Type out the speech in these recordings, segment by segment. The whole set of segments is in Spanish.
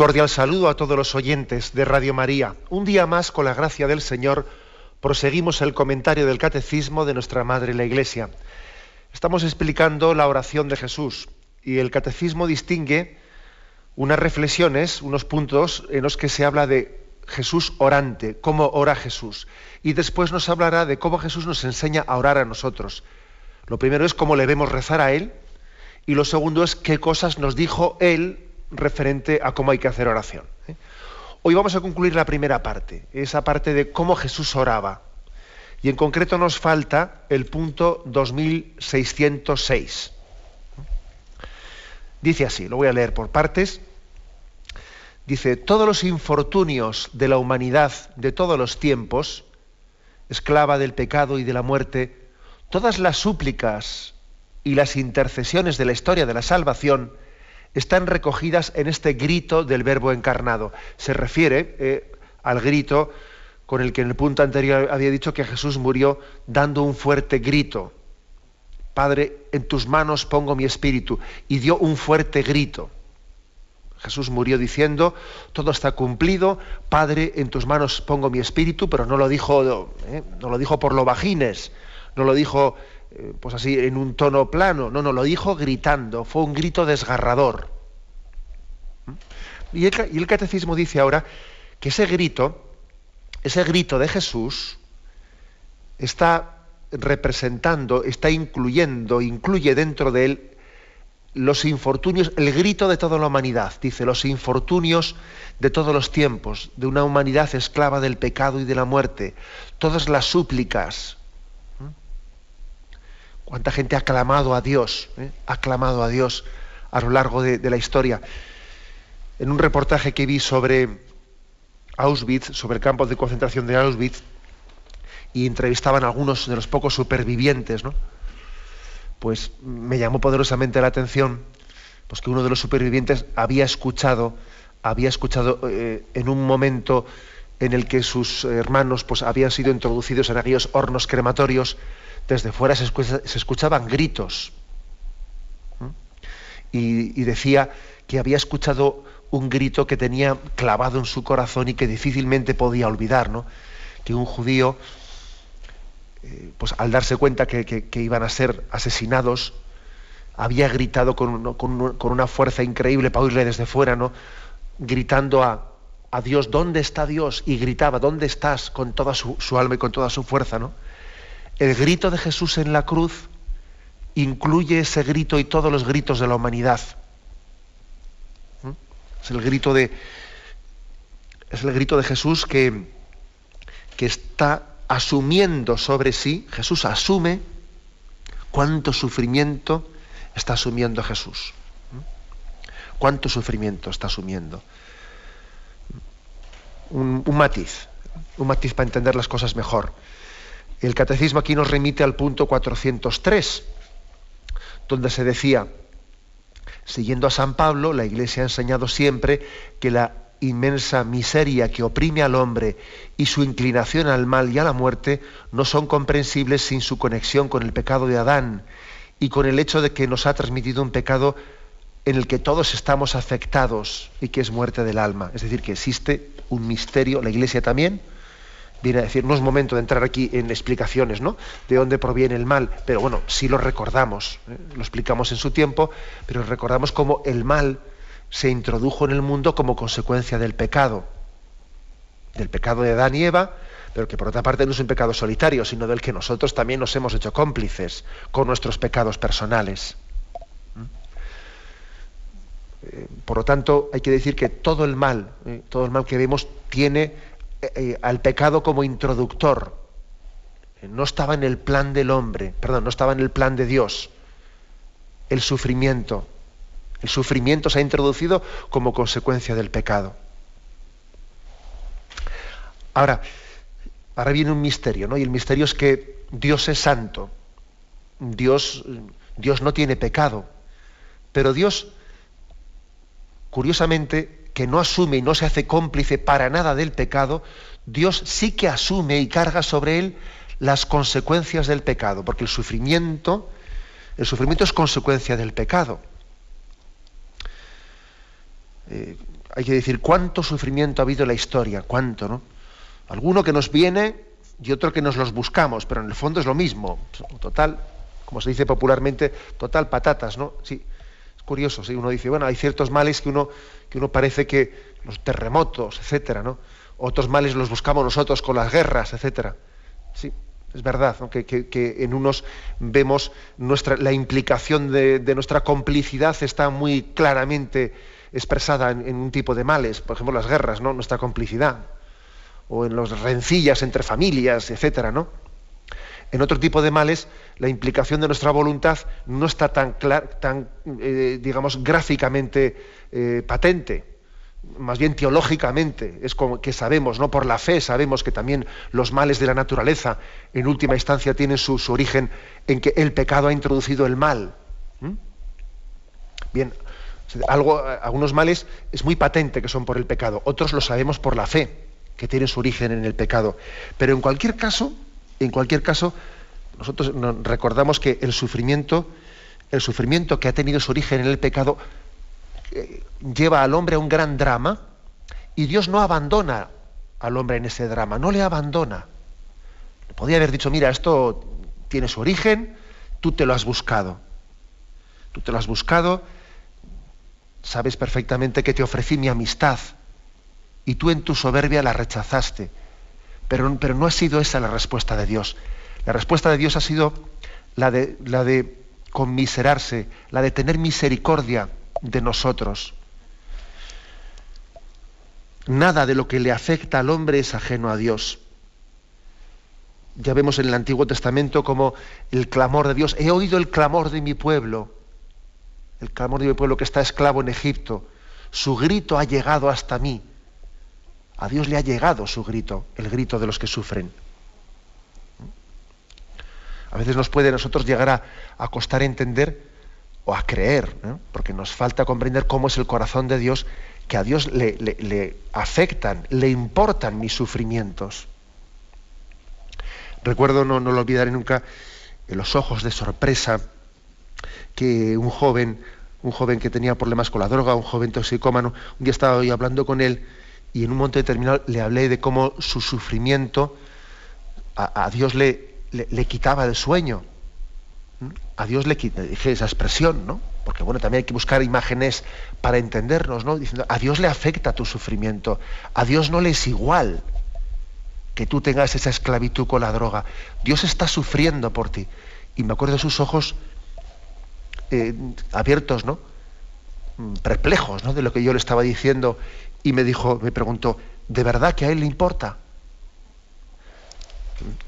Cordial saludo a todos los oyentes de Radio María. Un día más, con la gracia del Señor, proseguimos el comentario del Catecismo de nuestra Madre la Iglesia. Estamos explicando la oración de Jesús y el Catecismo distingue unas reflexiones, unos puntos en los que se habla de Jesús orante, cómo ora Jesús. Y después nos hablará de cómo Jesús nos enseña a orar a nosotros. Lo primero es cómo le vemos rezar a Él y lo segundo es qué cosas nos dijo Él referente a cómo hay que hacer oración. ¿eh? Hoy vamos a concluir la primera parte, esa parte de cómo Jesús oraba. Y en concreto nos falta el punto 2606. Dice así, lo voy a leer por partes. Dice, todos los infortunios de la humanidad de todos los tiempos, esclava del pecado y de la muerte, todas las súplicas y las intercesiones de la historia de la salvación, están recogidas en este grito del verbo encarnado. Se refiere eh, al grito con el que en el punto anterior había dicho que Jesús murió dando un fuerte grito. Padre, en tus manos pongo mi espíritu. Y dio un fuerte grito. Jesús murió diciendo, todo está cumplido, Padre, en tus manos pongo mi espíritu, pero no lo dijo, eh, no lo dijo por lo bajines, no lo dijo eh, pues así, en un tono plano. No, no, lo dijo gritando, fue un grito desgarrador. ¿Mm? Y el, catecismo dice ahora que ese grito, ese grito de Jesús, está representando, está incluyendo, incluye dentro de él los infortunios, el grito de toda la humanidad, dice, los infortunios de todos los tiempos, de una humanidad esclava del pecado y de la muerte, todas las súplicas, cuánta gente ha clamado a Dios, ¿eh? ha clamado a Dios a lo largo de, la historia. En un reportaje que vi sobre Auschwitz, sobre el campo de concentración de Auschwitz, y entrevistaban a algunos de los pocos supervivientes, ¿no? pues me llamó poderosamente la atención pues que uno de los supervivientes había escuchado, había escuchado eh, en un momento en el que sus hermanos pues, habían sido introducidos en aquellos hornos crematorios, desde fuera se, escuchaban gritos. Y, decía que había escuchado un grito que tenía clavado en su corazón y que difícilmente podía olvidar, ¿no? Que un judío, eh, pues al darse cuenta que, iban a ser asesinados, había gritado con, una fuerza increíble para oírle desde fuera, ¿no? Gritando a, Dios, ¿dónde está Dios? Y gritaba, ¿dónde estás? Con toda su, su alma y con toda su fuerza, ¿no? El grito de Jesús en la cruz incluye ese grito y todos los gritos de la humanidad. ¿Mm? Es el grito de, es el grito de Jesús que, que está asumiendo sobre sí, Jesús asume cuánto sufrimiento está asumiendo Jesús. ¿Mm? ¿Cuánto sufrimiento está asumiendo? Un, un matiz, un matiz para entender las cosas mejor. El catecismo aquí nos remite al punto 403, donde se decía, siguiendo a San Pablo, la Iglesia ha enseñado siempre que la inmensa miseria que oprime al hombre y su inclinación al mal y a la muerte no son comprensibles sin su conexión con el pecado de Adán y con el hecho de que nos ha transmitido un pecado en el que todos estamos afectados y que es muerte del alma. Es decir, que existe un misterio, la Iglesia también, viene a decir, no es momento de entrar aquí en explicaciones, ¿no? De dónde proviene el mal, pero bueno, sí lo recordamos, ¿eh? lo explicamos en su tiempo, pero recordamos cómo el mal se introdujo en el mundo como consecuencia del pecado, del pecado de Adán y Eva, pero que por otra parte no es un pecado solitario, sino del que nosotros también nos hemos hecho cómplices con nuestros pecados personales. Eh, por lo tanto, hay que decir que todo el mal, ¿eh? todo el mal que vemos tiene eh, eh, al pecado como introductor. No estaba en el plan del hombre, perdón, no estaba en el plan de Dios. El sufrimiento, El sufrimiento se ha introducido como consecuencia del pecado. Ahora, ahora viene un misterio, ¿no? Y el misterio es que Dios es santo. Dios, Dios no tiene pecado. Pero Dios, curiosamente, que no asume y no se hace cómplice para nada del pecado, Dios sí que asume y carga sobre él las consecuencias del pecado, porque el sufrimiento, el sufrimiento es consecuencia del pecado. Eh, hay que decir cuánto sufrimiento ha habido en la historia, cuánto, ¿no? Alguno que nos viene y otro que nos los buscamos, pero en el fondo es lo mismo. Total, como se dice popularmente, total patatas, ¿no? Sí, curioso, sí, uno dice, bueno, hay ciertos males que uno, que uno parece que los terremotos, etcétera, ¿no? Otros males los buscamos nosotros con las guerras, etcétera. Sí, es verdad, que, en unos vemos nuestra, la implicación de, nuestra complicidad está muy claramente expresada en, un tipo de males, por ejemplo las guerras, ¿no? nuestra complicidad, o en las rencillas entre familias, etcétera, ¿no? En otro tipo de males, la implicación de nuestra voluntad no está tan, tan eh, digamos, gráficamente eh, patente más bien teológicamente, es como que sabemos, no por la fe, sabemos que también los males de la naturaleza en última instancia tienen su, origen en que el pecado ha introducido el mal. Bien, algo, algunos males es muy patente que son por el pecado, otros lo sabemos por la fe, que tiene su origen en el pecado. Pero en cualquier caso, en cualquier caso, nosotros recordamos que el sufrimiento, el sufrimiento que ha tenido su origen en el pecado, lleva al hombre a un gran drama y Dios no abandona al hombre en ese drama, no le abandona. Podría haber dicho, mira, esto tiene su origen, tú te lo has buscado. Tú te lo has buscado, sabes perfectamente que te ofrecí mi amistad y tú en tu soberbia la rechazaste. Pero, pero no ha sido esa la respuesta de Dios. La respuesta de Dios ha sido la de, la de conmiserarse, la de tener misericordia de nosotros. Nada de lo que le afecta al hombre es ajeno a Dios. Ya vemos en el Antiguo Testamento como el clamor de Dios, he oído el clamor de mi pueblo, el clamor de mi pueblo que está esclavo en Egipto, su grito ha llegado hasta mí. A Dios le ha llegado su grito, el grito de los que sufren. A veces nos puede a nosotros llegar a, a costar entender o a creer, porque nos falta comprender cómo es el corazón de Dios, que a Dios le, afectan, le importan mis sufrimientos. Recuerdo, no, no lo olvidaré nunca, en los ojos de sorpresa que un joven, un joven que tenía problemas con la droga, un joven toxicómano, un día estaba yo hablando con él y en un momento determinado le hablé de cómo su sufrimiento a, Dios le, le, quitaba el sueño a Dios le dije esa expresión, ¿no? Porque bueno, también hay que buscar imágenes para entendernos, ¿no? Diciendo, a Dios le afecta tu sufrimiento, a Dios no le es igual que tú tengas esa esclavitud con la droga. Dios está sufriendo por ti. Y me acuerdo de sus ojos eh, abiertos, ¿no? Mm, perplejos, ¿no? De lo que yo le estaba diciendo. Y me dijo, me preguntó, ¿de verdad que a él le importa?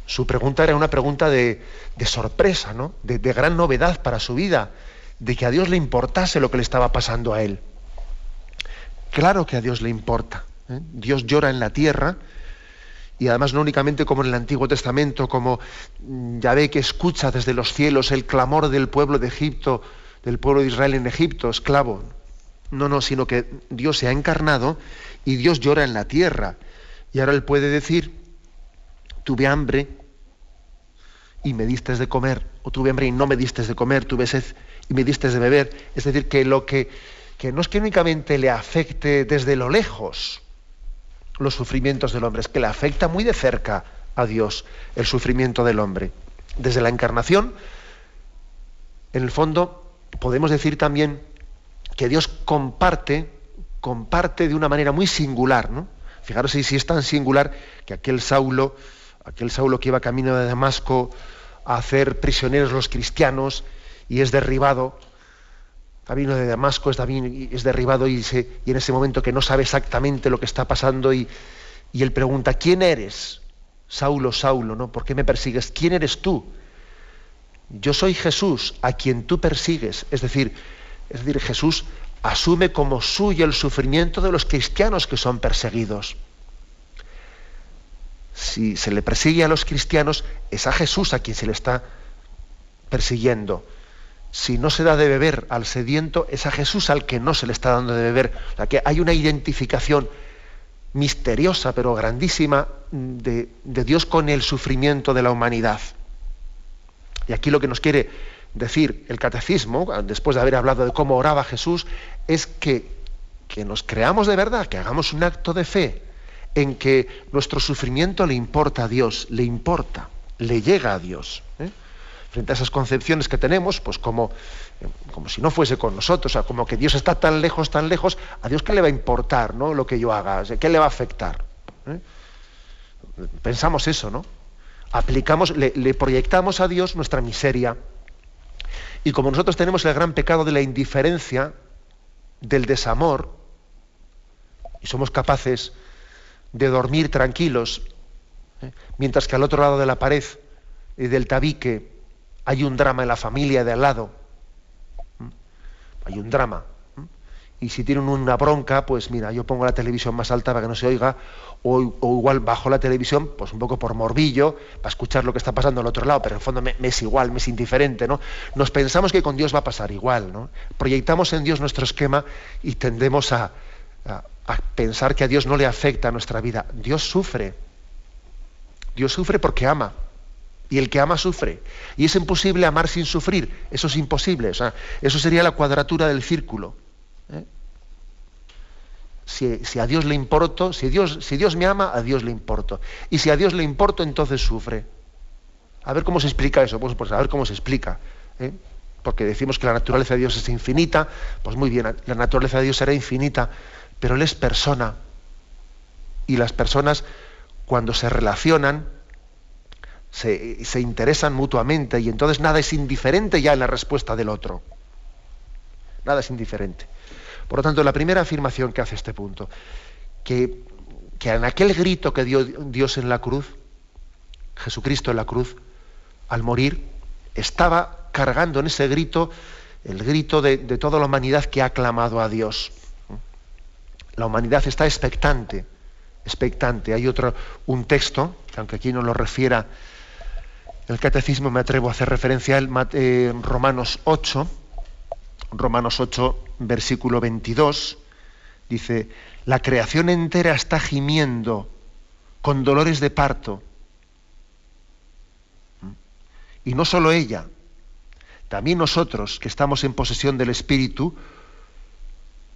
Su pregunta era una pregunta de, sorpresa, ¿no? De, gran novedad para su vida, de que a Dios le importase lo que le estaba pasando a él. Claro que a Dios le importa. ¿eh? Dios llora en la tierra y además no únicamente como en el Antiguo Testamento, como mm, ya ve que escucha desde los cielos el clamor del pueblo de Egipto, del pueblo de Israel en Egipto, esclavo. No, no, sino que Dios se ha encarnado y Dios llora en la tierra. Y ahora él puede decir, tuve hambre y me diste de comer, o tuve hambre y no me diste de comer, tuve sed y me diste de beber. Es decir, que lo que, que no es que únicamente le afecte desde lo lejos los sufrimientos del hombre, es que le afecta muy de cerca a Dios el sufrimiento del hombre. Desde la encarnación, en el fondo, podemos decir también que Dios comparte, comparte de una manera muy singular, ¿no? Fijaros si es tan singular que aquel Saulo aquel Saulo que iba camino de Damasco a hacer prisioneros los cristianos y es derribado, camino de Damasco es, es derribado y, y, en ese momento que no sabe exactamente lo que está pasando y, y él pregunta, ¿quién eres? Saulo, Saulo, ¿no? ¿Por qué me persigues? ¿Quién eres tú? Yo soy Jesús, a quien tú persigues. Es decir, es decir, Jesús asume como suyo el sufrimiento de los cristianos que son perseguidos. Si se le persigue a los cristianos, es a Jesús a quien se le está persiguiendo. Si no se da de beber al sediento, es a Jesús al que no se le está dando de beber. O que hay una identificación misteriosa pero grandísima de, de Dios con el sufrimiento de la humanidad. Y aquí lo que nos quiere decir el catecismo, después de haber hablado de cómo oraba Jesús, es que, que nos creamos de verdad, que hagamos un acto de fe en que nuestro sufrimiento le importa a Dios, le importa, le llega a Dios. ¿eh? Frente a esas concepciones que tenemos, pues como, como si no fuese con nosotros, o sea, como que Dios está tan lejos, tan lejos, a Dios qué le va a importar ¿no? lo que yo haga, qué le va a afectar. ¿Eh? Pensamos eso, ¿no? Aplicamos, le proyectamos a Dios nuestra miseria, y como nosotros tenemos el gran pecado de la indiferencia, del desamor, y somos capaces de dormir tranquilos, ¿eh? mientras que al otro lado de la pared y del tabique hay un drama en la familia de al lado, hay un drama, y si tienen una bronca, pues mira, yo pongo la televisión más alta para que no se oiga, o, igual bajo la televisión, pues un poco por morbillo, para escuchar lo que está pasando al otro lado, pero en el fondo me, es igual, me es indiferente, ¿no? Nos pensamos que con Dios va a pasar igual, ¿no? Proyectamos en Dios nuestro esquema y tendemos a, a pensar que a Dios no le afecta nuestra vida. Dios sufre. Dios sufre porque ama. Y el que ama sufre. Y es imposible amar sin sufrir. Eso es imposible. O sea, eso sería la cuadratura del círculo. ¿Eh? Si, a Dios le importo, si Dios, si Dios me ama, a Dios le importo. Y si a Dios le importo, entonces sufre. A ver cómo se explica eso, pues, pues a ver cómo se explica. ¿eh? Porque decimos que la naturaleza de Dios es infinita, pues muy bien, la naturaleza de Dios será infinita, pero Él es persona. Y las personas, cuando se relacionan, se, se interesan mutuamente y entonces nada es indiferente ya en la respuesta del otro. Nada es indiferente. Por lo tanto, la primera afirmación que hace este punto, que, en aquel grito que dio Dios en la cruz, Jesucristo en la cruz, al morir, estaba cargando en ese grito el grito de, toda la humanidad que ha clamado a Dios. La humanidad está expectante, expectante. Hay otro, un texto, aunque aquí no lo refiera el catecismo, me atrevo a hacer referencia al eh, Romanos 8, Romanos 8, versículo 22, dice, la creación entera está gimiendo con dolores de parto. Y no solo ella, también nosotros que estamos en posesión del Espíritu,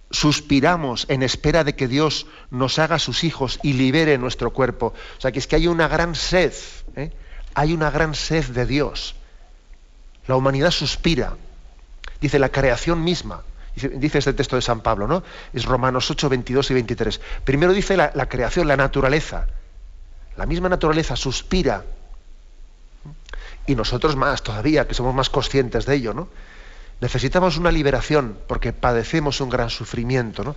suspiramos en espera de que Dios nos haga sus hijos y libere nuestro cuerpo. O sea, que es que hay una gran sed, ¿eh? hay una gran sed de Dios. La humanidad suspira dice la creación misma. Dice este texto de San Pablo, ¿no? Es Romanos 8, 22 y 23. Primero dice la, creación, la naturaleza. La misma naturaleza suspira. Y nosotros más todavía, que somos más conscientes de ello, ¿no? Necesitamos una liberación porque padecemos un gran sufrimiento, ¿no?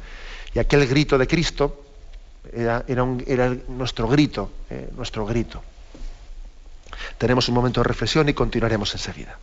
Y aquel grito de Cristo era, nuestro grito, eh, nuestro grito. Tenemos un momento de reflexión y continuaremos enseguida.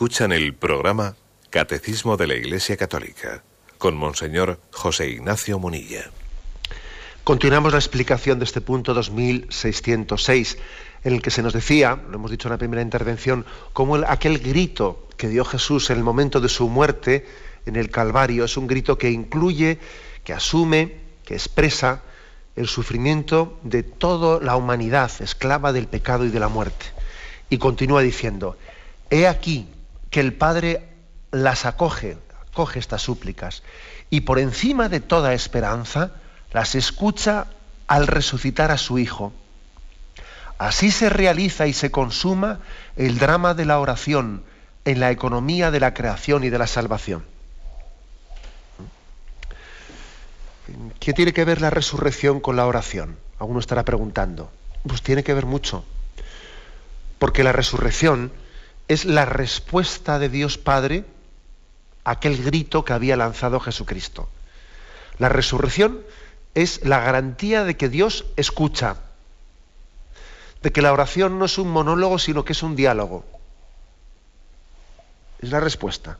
Escuchan el programa Catecismo de la Iglesia Católica con Monseñor José Ignacio Munilla. Continuamos la explicación de este punto 2606, en el que se nos decía, lo hemos dicho en la primera intervención, como aquel grito que dio Jesús en el momento de su muerte en el Calvario es un grito que incluye, que asume, que expresa el sufrimiento de toda la humanidad esclava del pecado y de la muerte. Y continúa diciendo, he aquí que el Padre las acoge, acoge estas súplicas, y por encima de toda esperanza las escucha al resucitar a su Hijo. Así se realiza y se consuma el drama de la oración en la economía de la creación y de la salvación. ¿Qué tiene que ver la resurrección con la oración? Alguno estará preguntando. Pues tiene que ver mucho. Porque la resurrección es la respuesta de Dios Padre a aquel grito que había lanzado Jesucristo. La resurrección es la garantía de que Dios escucha, de que la oración no es un monólogo, sino que es un diálogo. Es la respuesta.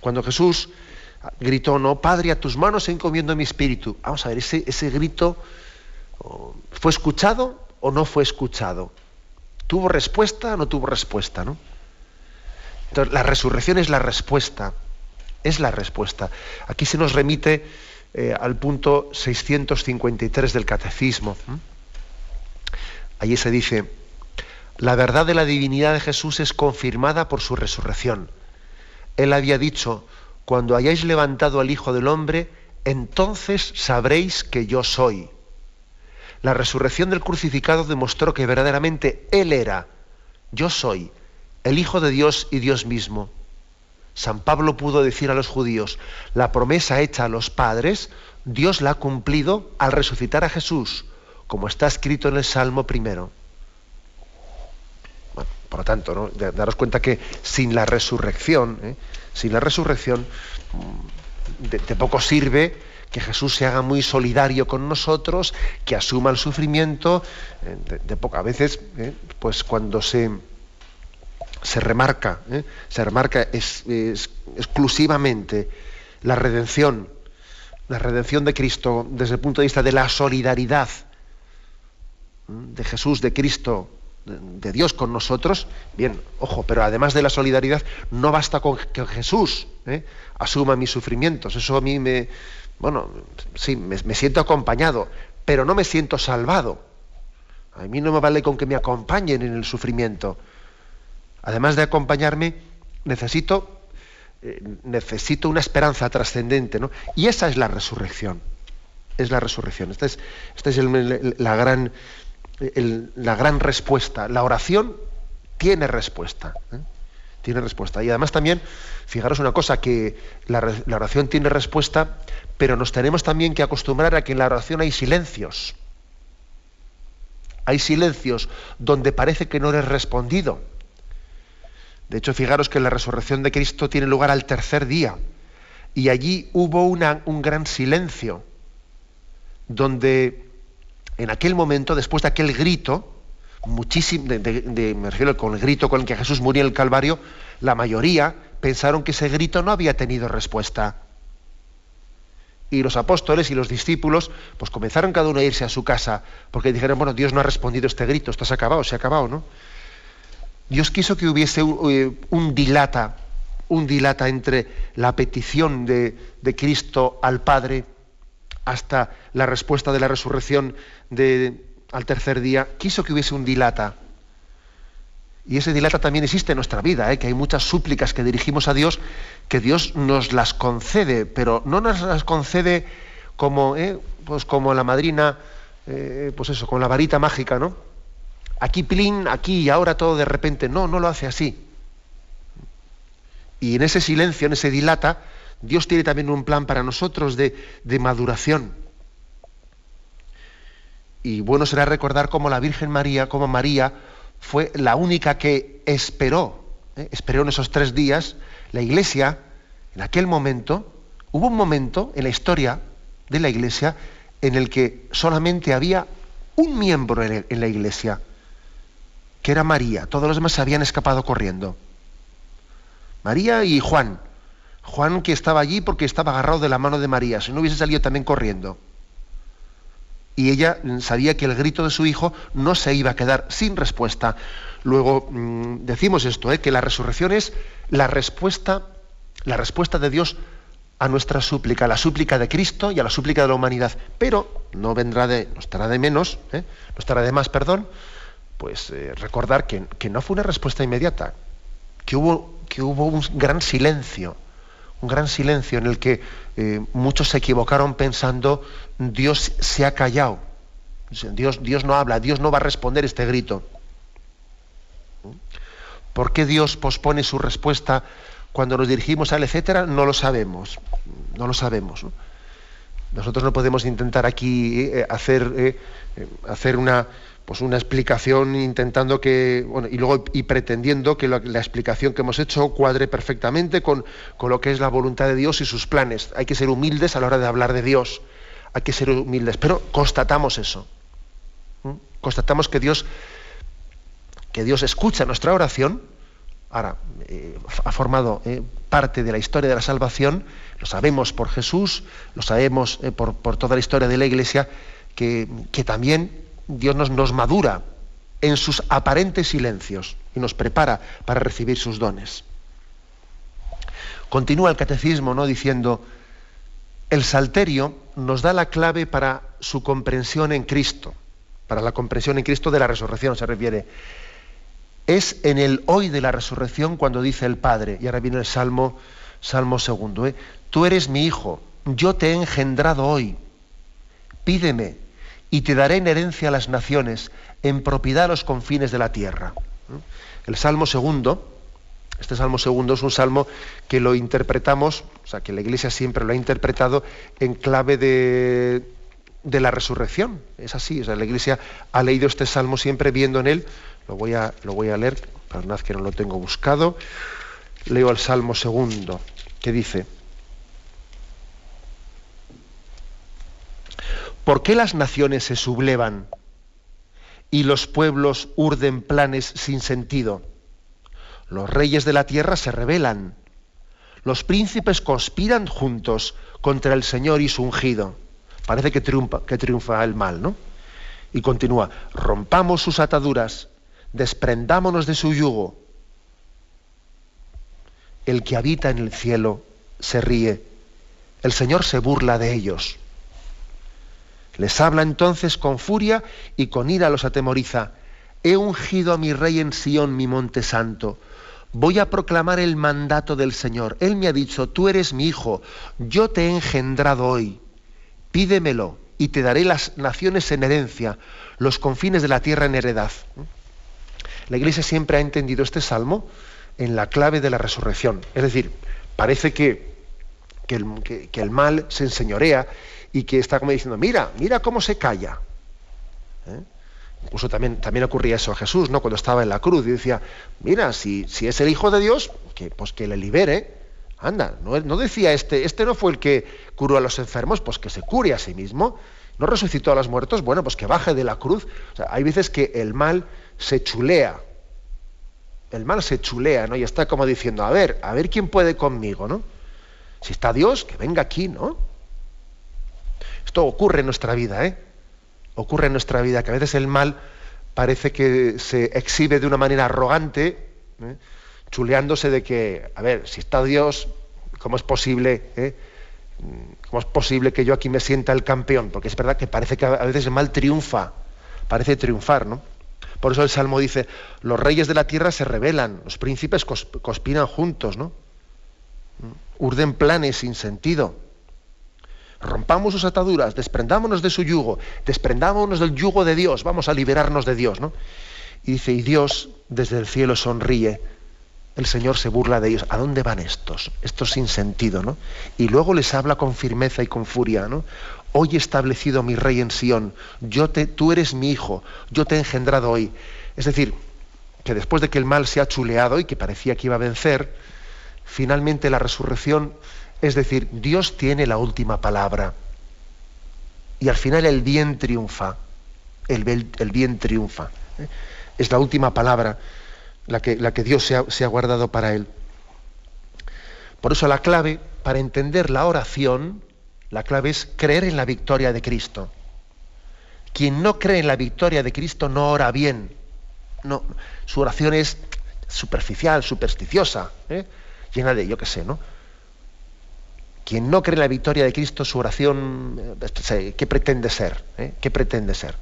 Cuando Jesús gritó, no, Padre, a tus manos encomiendo mi espíritu. Vamos a ver, ese, ese grito fue escuchado o no fue escuchado. ¿Tuvo respuesta o no tuvo respuesta? ¿no? Entonces, la resurrección es la respuesta. Es la respuesta. Aquí se nos remite eh, al punto 653 del Catecismo. Allí se dice, la verdad de la divinidad de Jesús es confirmada por su resurrección. Él había dicho, cuando hayáis levantado al Hijo del Hombre, entonces sabréis que yo soy. La resurrección del crucificado demostró que verdaderamente Él era, yo soy, el Hijo de Dios y Dios mismo. San Pablo pudo decir a los judíos, la promesa hecha a los padres, Dios la ha cumplido al resucitar a Jesús, como está escrito en el Salmo primero. por lo tanto, ¿no? daros cuenta que sin la resurrección, ¿eh? sin la resurrección, mm, de, poco sirve que Jesús se haga muy solidario con nosotros, que asuma el sufrimiento, eh, de, poco, a veces, ¿eh? pues cuando se se remarca, ¿eh? se remarca exclusivamente la redención, la redención de Cristo desde el punto de vista de la solidaridad de Jesús, de Cristo, de, Dios con nosotros, bien, ojo, pero además de la solidaridad, no basta con que Jesús ¿eh? asuma mis sufrimientos. Eso a mí me, bueno, sí, me, me siento acompañado, pero no me siento salvado. A mí no me vale con que me acompañen en el sufrimiento además de acompañarme, necesito, eh, necesito una esperanza trascendente, ¿no? Y esa es la resurrección. Es la resurrección. Esta es, esta es la, gran, la gran respuesta. La oración tiene respuesta. ¿eh? Tiene respuesta. Y además también, fijaros una cosa, que la, la oración tiene respuesta, pero nos tenemos también que acostumbrar a que en la oración hay silencios. Hay silencios donde parece que no eres respondido de hecho, fijaros que la resurrección de Cristo tiene lugar al tercer día. Y allí hubo un gran silencio, donde en aquel momento, después de aquel grito, muchísimo, me refiero con el grito con el que Jesús murió en el Calvario, la mayoría pensaron que ese grito no había tenido respuesta. Y los apóstoles y los discípulos, pues comenzaron cada uno a irse a su casa, porque dijeron, bueno, Dios no ha respondido este grito, esto se acabado, se ha acabado, ¿no? Dios quiso que hubiese eh, un, dilata, un dilata entre la petición de, Cristo al Padre hasta la respuesta de la resurrección al tercer día. Quiso que hubiese un dilata. Y ese dilata también existe en nuestra vida, ¿eh? que hay muchas súplicas que dirigimos a Dios, que Dios nos las concede, pero no nos las concede como, ¿eh? pues como la madrina, pues eso, con la varita mágica, ¿no? aquí plin, aquí y ahora todo de repente. No, no lo hace así. Y en ese silencio, en ese dilata, Dios tiene también un plan para nosotros de, maduración. Y bueno será recordar cómo la Virgen María, como María, fue la única que esperó, ¿eh? esperó en esos tres días. La Iglesia, en aquel momento, hubo un momento en la historia de la Iglesia en el que solamente había un miembro en la Iglesia, que era María. Todos los demás se habían escapado corriendo. María y Juan. Juan que estaba allí porque estaba agarrado de la mano de María, si no hubiese salido también corriendo. Y ella sabía que el grito de su hijo no se iba a quedar sin respuesta. Luego mm, decimos esto, ¿eh? que la resurrección es la respuesta, la respuesta de Dios a nuestra súplica, a la súplica de Cristo y a la súplica de la humanidad. Pero no vendrá de, no estará de menos, ¿eh? no estará de más, perdón, pues eh, recordar que, que, no fue una respuesta inmediata, que hubo, que hubo un gran silencio un gran silencio en el que eh, muchos se equivocaron pensando Dios se ha callado, Dios, Dios no habla, Dios no va a responder este grito. ¿Por qué Dios pospone su respuesta cuando nos dirigimos al etcétera? No lo sabemos, no lo sabemos. Nosotros no podemos intentar aquí eh, hacer, eh, hacer una, pues una explicación intentando que, y luego y pretendiendo que la, explicación que hemos hecho cuadre perfectamente con, con, lo que es la voluntad de Dios y sus planes. Hay que ser humildes a la hora de hablar de Dios, hay que ser humildes, pero constatamos eso. Constatamos que Dios, que Dios escucha nuestra oración, ahora eh, ha formado eh, parte de la historia de la salvación, lo sabemos por Jesús, lo sabemos eh, por, por, toda la historia de la Iglesia, que, que también Dios nos, madura en sus aparentes silencios y nos prepara para recibir sus dones. Continúa el catecismo ¿no? diciendo, el salterio nos da la clave para su comprensión en Cristo, para la comprensión en Cristo de la resurrección se refiere. Es en el hoy de la resurrección cuando dice el Padre, y ahora viene el Salmo, Salmo segundo, ¿eh? tú eres mi hijo, yo te he engendrado hoy, pídeme y te daré en herencia a las naciones, en propiedad a los confines de la tierra. El Salmo segundo, este Salmo segundo es un salmo que lo interpretamos, o sea, que la Iglesia siempre lo ha interpretado en clave de, de la resurrección. Es así, o sea, la Iglesia ha leído este salmo siempre viendo en él, lo voy a, lo voy a leer, perdonad que no lo tengo buscado, leo el Salmo segundo, que dice, ¿Por qué las naciones se sublevan y los pueblos urden planes sin sentido? Los reyes de la tierra se rebelan. Los príncipes conspiran juntos contra el Señor y su ungido. Parece que triunfa, que triunfa el mal, ¿no? Y continúa, rompamos sus ataduras, desprendámonos de su yugo. El que habita en el cielo se ríe, el Señor se burla de ellos. Les habla entonces con furia y con ira los atemoriza. He ungido a mi rey en Sión, mi monte santo. Voy a proclamar el mandato del Señor. Él me ha dicho, tú eres mi hijo, yo te he engendrado hoy. Pídemelo y te daré las naciones en herencia, los confines de la tierra en heredad. La Iglesia siempre ha entendido este salmo en la clave de la resurrección. Es decir, parece que, que el mal se enseñorea y que está como diciendo, mira, mira cómo se calla. ¿Eh? Incluso también, también ocurría eso a Jesús, ¿no? Cuando estaba en la cruz y decía, mira, si, si es el Hijo de Dios, que, pues que le libere. Anda, no, no, decía este, este no fue el que curó a los enfermos, pues que se cure a sí mismo. No resucitó a los muertos, bueno, pues que baje de la cruz. hay veces que el mal se chulea. El mal se chulea, ¿no? Y está como diciendo, a ver, a ver quién puede conmigo, ¿no? Si está Dios, que venga aquí, ¿no? Esto ocurre en nuestra vida, ¿eh? Ocurre en nuestra vida, que a veces el mal parece que se exhibe de una manera arrogante, ¿eh? chuleándose de que, a ver, si está Dios, ¿cómo es posible? Eh? ¿Cómo es posible que yo aquí me sienta el campeón? Porque es verdad que parece que a veces el mal triunfa, parece triunfar, ¿no? Por eso el Salmo dice, los reyes de la tierra se rebelan, los príncipes conspiran juntos, ¿no? Urden planes sin sentido rompamos sus ataduras, desprendámonos de su yugo, desprendámonos del yugo de Dios, vamos a liberarnos de Dios, ¿no? Y dice, y Dios desde el cielo sonríe, el Señor se burla de ellos. ¿A dónde van estos? Estos sin sentido, ¿no? Y luego les habla con firmeza y con furia, ¿no? Hoy he establecido mi rey en Sión, yo te, tú eres mi hijo, yo te he engendrado hoy. Es decir, que después de que el mal se ha chuleado y que parecía que iba a vencer, finalmente la resurrección es decir, Dios tiene la última palabra. Y al final el bien triunfa. El, bien triunfa. ¿eh? Es la última palabra la que, Dios se ha, guardado para él. Por eso la clave para entender la oración, la clave es creer en la victoria de Cristo. Quien no cree en la victoria de Cristo no ora bien. No, su oración es superficial, supersticiosa, ¿eh? Llena de, yo qué sé, ¿no? Quien no cree en la victoria de Cristo, su oración, eh, ¿qué pretende ser? ¿Eh? ¿Qué pretende ser?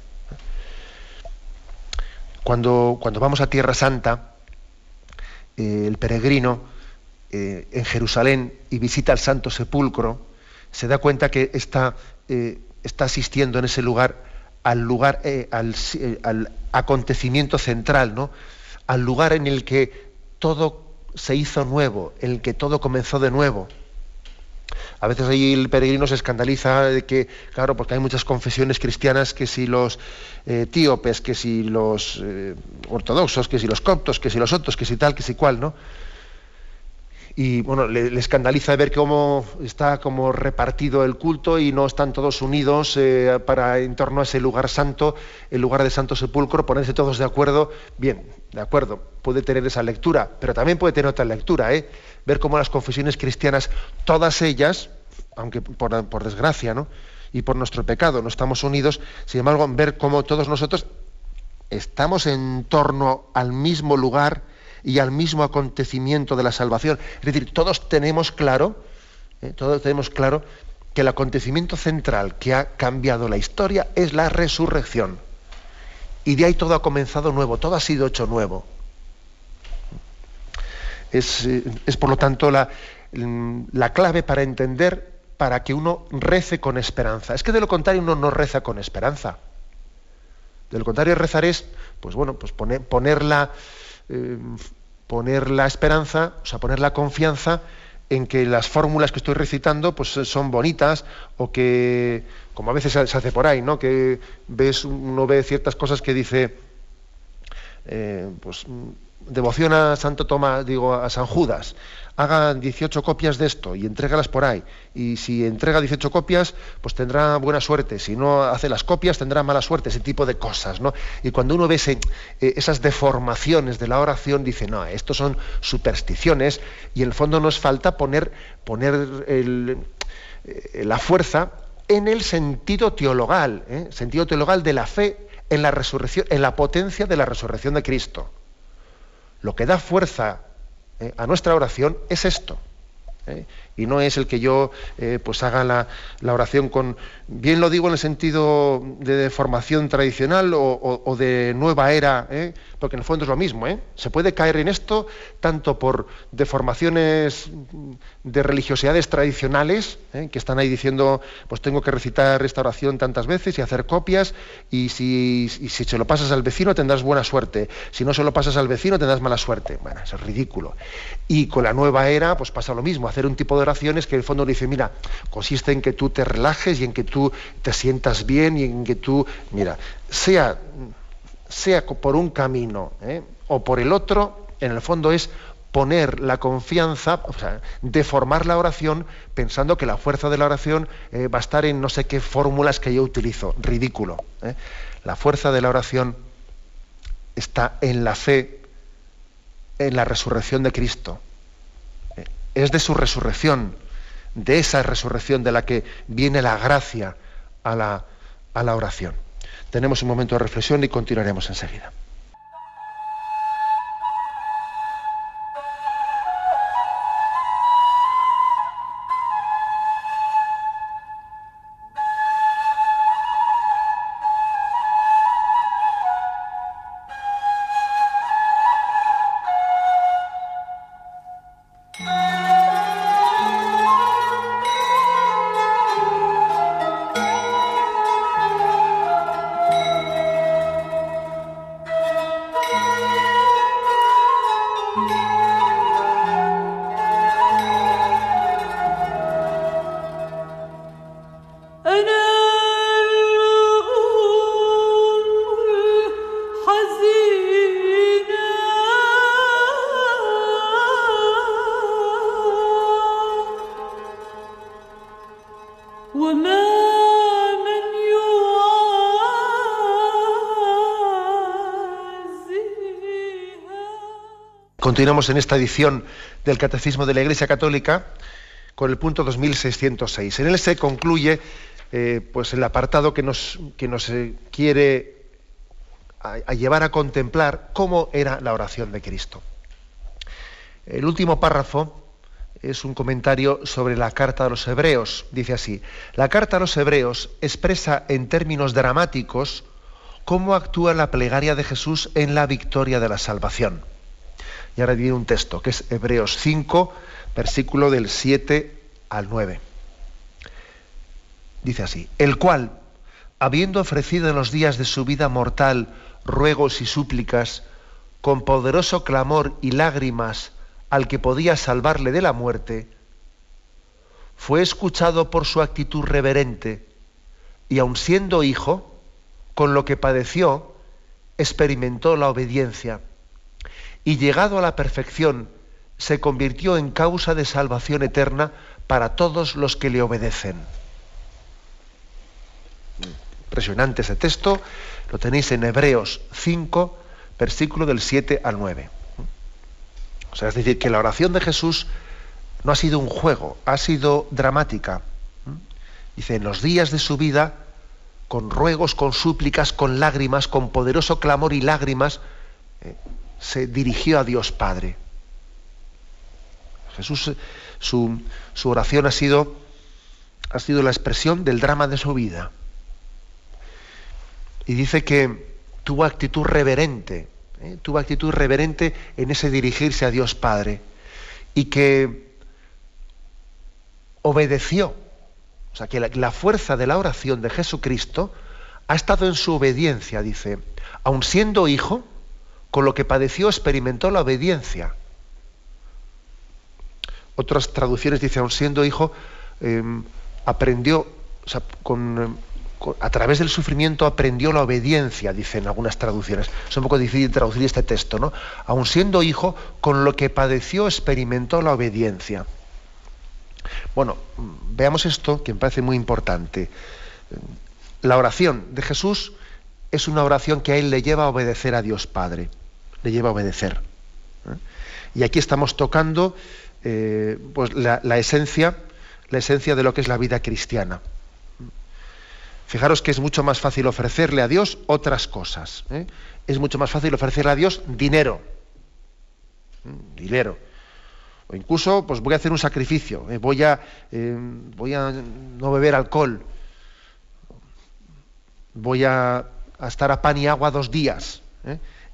Cuando, cuando vamos a Tierra Santa, el peregrino en Jerusalén y visita el Santo Sepulcro, se da cuenta que está, está asistiendo en ese lugar al lugar, al, al, acontecimiento central, ¿no? al lugar en el que todo se hizo nuevo, el que todo comenzó de nuevo. A veces ahí el peregrino se escandaliza de que, claro, porque hay muchas confesiones cristianas que si los eh, que si los eh, ortodoxos, que si los coptos, que si los otros, que si tal, que si cual, ¿no? y bueno, le, escandaliza ver cómo está como repartido el culto y no están todos unidos eh, para en torno a ese lugar santo, el lugar de Santo Sepulcro, ponerse todos de acuerdo. Bien, de acuerdo, puede tener esa lectura, pero también puede tener otra lectura, ¿eh? ver cómo las confesiones cristianas, todas ellas, aunque por, desgracia, ¿no? y por nuestro pecado no estamos unidos, sin embargo, ver cómo todos nosotros estamos en torno al mismo lugar, y al mismo acontecimiento de la salvación. Es decir, todos tenemos claro, ¿eh? todos tenemos claro que el acontecimiento central que ha cambiado la historia es la resurrección. Y de ahí todo ha comenzado nuevo, todo ha sido hecho nuevo. Es, eh, por lo tanto la, la clave para entender, para que uno rece con esperanza. Es que de lo contrario uno no reza con esperanza. De lo contrario, rezar es, pues bueno, pues poner, ponerla eh, poner la esperanza, o sea, poner la confianza en que las fórmulas que estoy recitando pues son bonitas o que como a veces se hace por ahí, ¿no? Que ves uno ve ciertas cosas que dice eh, pues devoción a Santo Tomás, digo a San Judas haga 18 copias de esto y entrégalas por ahí. Y si entrega 18 copias, pues tendrá buena suerte. Si no hace las copias, tendrá mala suerte. Ese tipo de cosas, ¿no? Y cuando uno ve eh, esas deformaciones de la oración, dice, no, estos son supersticiones y en el fondo nos falta poner, poner eh, la fuerza en el sentido teologal, ¿eh? sentido teologal de la fe en la resurrección, en la potencia de la resurrección de Cristo. Lo que da fuerza eh, a nuestra oración es esto. ¿eh? Y no es el que yo eh, pues haga la, oración con, bien lo digo en el sentido de formación tradicional o, de nueva era, ¿eh? porque en el fondo es lo mismo. ¿eh? Se puede caer en esto tanto por deformaciones de religiosidades tradicionales, que están ahí diciendo, pues tengo que recitar esta oración tantas veces y hacer copias, y si, y si se lo pasas al vecino tendrás buena suerte, si no se lo pasas al vecino tendrás mala suerte. Bueno, eso es ridículo. Y con la nueva era, pues pasa lo mismo, hacer un tipo oraciones que en el fondo dice, mira, consiste en que tú te relajes y en que tú te sientas bien y en que tú, mira, sea, sea por un camino ¿eh? o por el otro, en el fondo es poner la confianza, o sea, deformar la oración pensando que la fuerza de la oración eh, va a estar en no sé qué fórmulas que yo utilizo. Ridículo. ¿eh? La fuerza de la oración está en la fe, en la resurrección de Cristo es de su resurrección, de esa resurrección de la que viene la gracia a la, oración. Tenemos un momento de reflexión y continuaremos enseguida. Continuamos en esta edición del Catecismo de la Iglesia Católica con el punto 2606. En él se concluye eh, pues el apartado que nos, que nos eh, quiere a, llevar a contemplar cómo era la oración de Cristo. El último párrafo es un comentario sobre la carta de los hebreos. Dice así, la carta a los hebreos expresa en términos dramáticos cómo actúa la plegaria de Jesús en la victoria de la salvación. Y ahora viene un texto, que es Hebreos 5, versículo del 7 al 9. Dice así, el cual, habiendo ofrecido en los días de su vida mortal ruegos y súplicas, con poderoso clamor y lágrimas al que podía salvarle de la muerte, fue escuchado por su actitud reverente y aun siendo hijo, con lo que padeció, experimentó la obediencia y llegado a la perfección, se convirtió en causa de salvación eterna para todos los que le obedecen. Impresionante ese texto, lo tenéis en Hebreos 5, versículo del 7 al 9. O sea, es decir, que la oración de Jesús no ha sido un juego, ha sido dramática. Dice, en los días de su vida, con ruegos, con súplicas, con lágrimas, con poderoso clamor y lágrimas, eh, se dirigió a Dios Padre. Jesús, su, oración ha sido, ha sido la expresión del drama de su vida. Y dice que tuvo actitud reverente, ¿eh? tuvo actitud reverente en ese dirigirse a Dios Padre. Y que obedeció. O sea, que la fuerza de la oración de Jesucristo ha estado en su obediencia, dice. Aun siendo hijo, con lo que padeció experimentó la obediencia. Otras traducciones dicen, aun siendo hijo, em, aprendió, con, a través del sufrimiento aprendió la obediencia, dicen algunas traducciones. Es un poco difícil traducir este texto, ¿no? Aun siendo hijo, con lo que padeció experimentó la obediencia. Bueno, veamos esto que me parece muy importante. La oración de Jesús es una oración que a él le lleva a obedecer a Dios Padre le lleva a obedecer. ¿eh? Y aquí estamos tocando eh, pues la, esencia, la esencia de lo que es la vida cristiana. Fijaros que es mucho más fácil ofrecerle a Dios otras cosas. ¿eh? Es mucho más fácil ofrecerle a Dios dinero. Dinero. O incluso, pues voy a hacer un sacrificio. Voy, a, voy a no beber alcohol. Voy a, a, estar a pan y agua dos días